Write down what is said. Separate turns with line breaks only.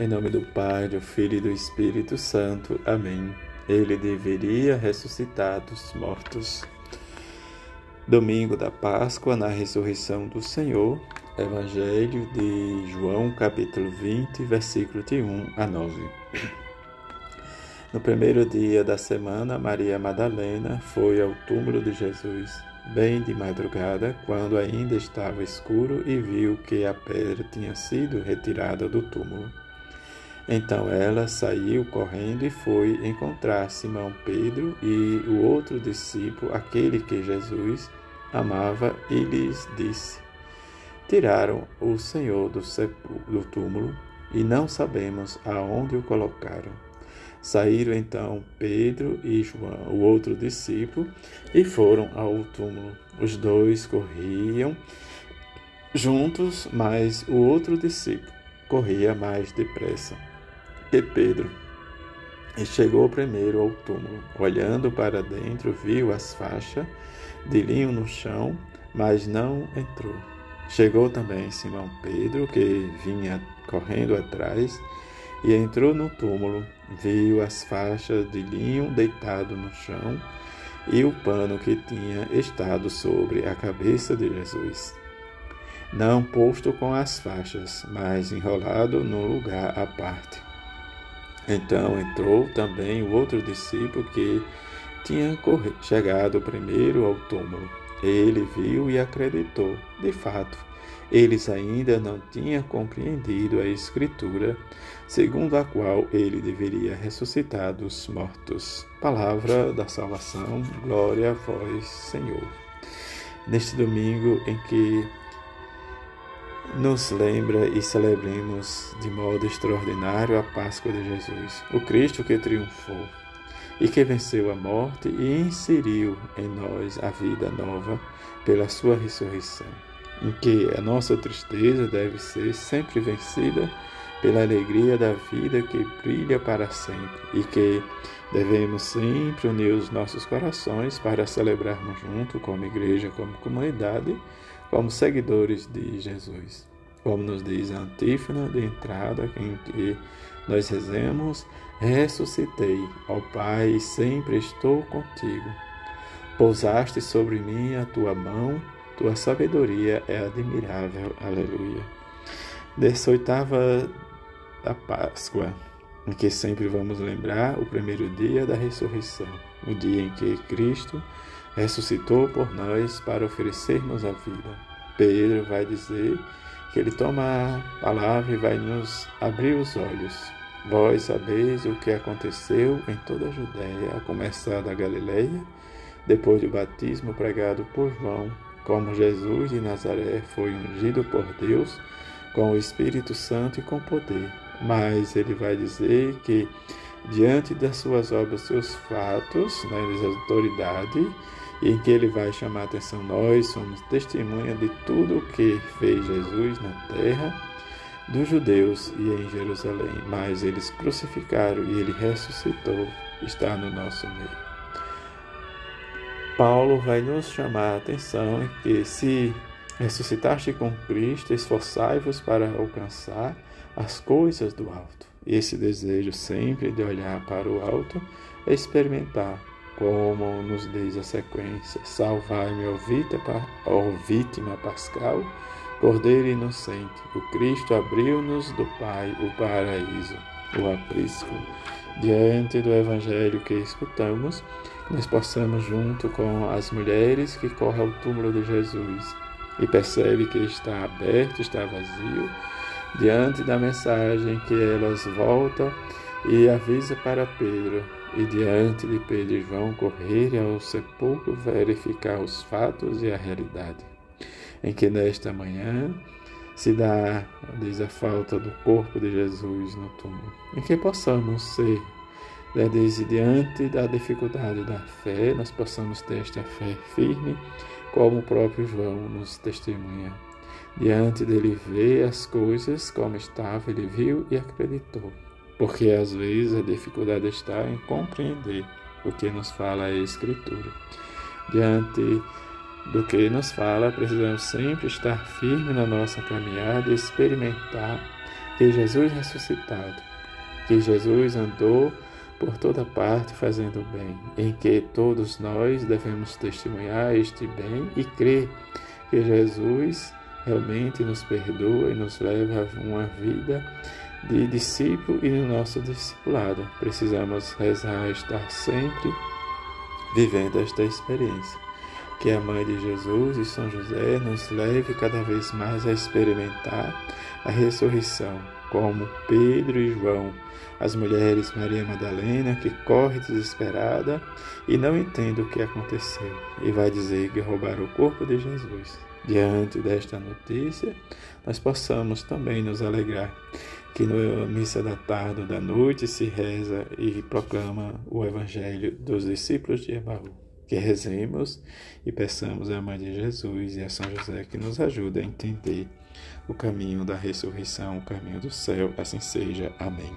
Em nome do Pai, do Filho e do Espírito Santo. Amém. Ele deveria ressuscitar dos mortos. Domingo da Páscoa, na ressurreição do Senhor, Evangelho de João, capítulo 20, versículo de 1 a 9. No primeiro dia da semana, Maria Madalena foi ao túmulo de Jesus, bem de madrugada, quando ainda estava escuro, e viu que a pedra tinha sido retirada do túmulo. Então ela saiu correndo e foi encontrar Simão Pedro e o outro discípulo, aquele que Jesus amava, e lhes disse: Tiraram o Senhor do, do túmulo e não sabemos aonde o colocaram. Saíram então Pedro e João, o outro discípulo, e foram ao túmulo. Os dois corriam juntos, mas o outro discípulo corria mais depressa que Pedro. E chegou primeiro ao túmulo. Olhando para dentro, viu as faixas de linho no chão, mas não entrou. Chegou também Simão Pedro, que vinha correndo atrás, e entrou no túmulo. Viu as faixas de linho deitado no chão e o pano que tinha estado sobre a cabeça de Jesus. Não posto com as faixas, mas enrolado num lugar à parte. Então entrou também o outro discípulo que tinha chegado primeiro ao túmulo. Ele viu e acreditou. De fato, eles ainda não tinham compreendido a Escritura, segundo a qual ele deveria ressuscitar dos mortos. Palavra da salvação, glória a vós, Senhor. Neste domingo em que nos lembra e celebremos de modo extraordinário a Páscoa de Jesus, o Cristo que triunfou e que venceu a morte e inseriu em nós a vida nova pela sua ressurreição, em que a nossa tristeza deve ser sempre vencida pela alegria da vida que brilha para sempre e que devemos sempre unir os nossos corações para celebrarmos junto como igreja, como comunidade, como seguidores de Jesus. Como nos diz a antífona de entrada em que nós rezemos, ressuscitei, ó Pai, sempre estou contigo. Pousaste sobre mim a tua mão, tua sabedoria é admirável. Aleluia. Dessa oitava da Páscoa, em que sempre vamos lembrar o primeiro dia da ressurreição, o dia em que Cristo ressuscitou por nós para oferecermos a vida. Pedro vai dizer que ele toma a palavra e vai nos abrir os olhos. Vós sabeis o que aconteceu em toda a Judéia, a começar da Galileia, depois do batismo pregado por João, como Jesus de Nazaré foi ungido por Deus com o Espírito Santo e com poder. Mas ele vai dizer que diante das suas obras, seus fatos, né, de autoridade, em que ele vai chamar a atenção. Nós somos testemunha de tudo o que fez Jesus na terra dos judeus e em Jerusalém, mas eles crucificaram e ele ressuscitou, está no nosso meio. Paulo vai nos chamar a atenção em que se ressuscitaste com Cristo, esforçai-vos para alcançar as coisas do alto. Esse desejo sempre de olhar para o alto é experimentar como nos diz a sequência: Salvai-me, ó vítima pascal, Cordeiro inocente, o Cristo abriu-nos do Pai o paraíso, o aprisco. Diante do Evangelho que escutamos, nós possamos, junto com as mulheres que correm ao túmulo de Jesus e percebe que está aberto, está vazio, diante da mensagem que elas voltam e avisa para Pedro, e diante de Pedro e João correrem ao sepulcro verificar os fatos e a realidade, em que nesta manhã se dá, diz a falta do corpo de Jesus no túmulo, em que possamos ser, né, desde diante da dificuldade da fé, nós possamos ter esta fé firme, como o próprio João nos testemunha. Diante dele ver as coisas como estavam, ele viu e acreditou porque às vezes a dificuldade está em compreender o que nos fala a Escritura. Diante do que nos fala, precisamos sempre estar firme na nossa caminhada e experimentar que Jesus ressuscitado, que Jesus andou por toda parte fazendo bem, em que todos nós devemos testemunhar este bem e crer que Jesus realmente nos perdoa e nos leva a uma vida de discípulo e no nosso discipulado. Precisamos rezar, estar sempre vivendo esta experiência. Que a Mãe de Jesus e São José nos leve cada vez mais a experimentar a ressurreição, como Pedro e João, as mulheres Maria Madalena, que corre desesperada e não entende o que aconteceu, e vai dizer que roubaram o corpo de Jesus. Diante desta notícia, nós possamos também nos alegrar que na missa da tarde ou da noite se reza e proclama o Evangelho dos discípulos de Emaú. Que rezemos e peçamos à Mãe de Jesus e a São José que nos ajude a entender o caminho da ressurreição, o caminho do céu. Assim seja. Amém.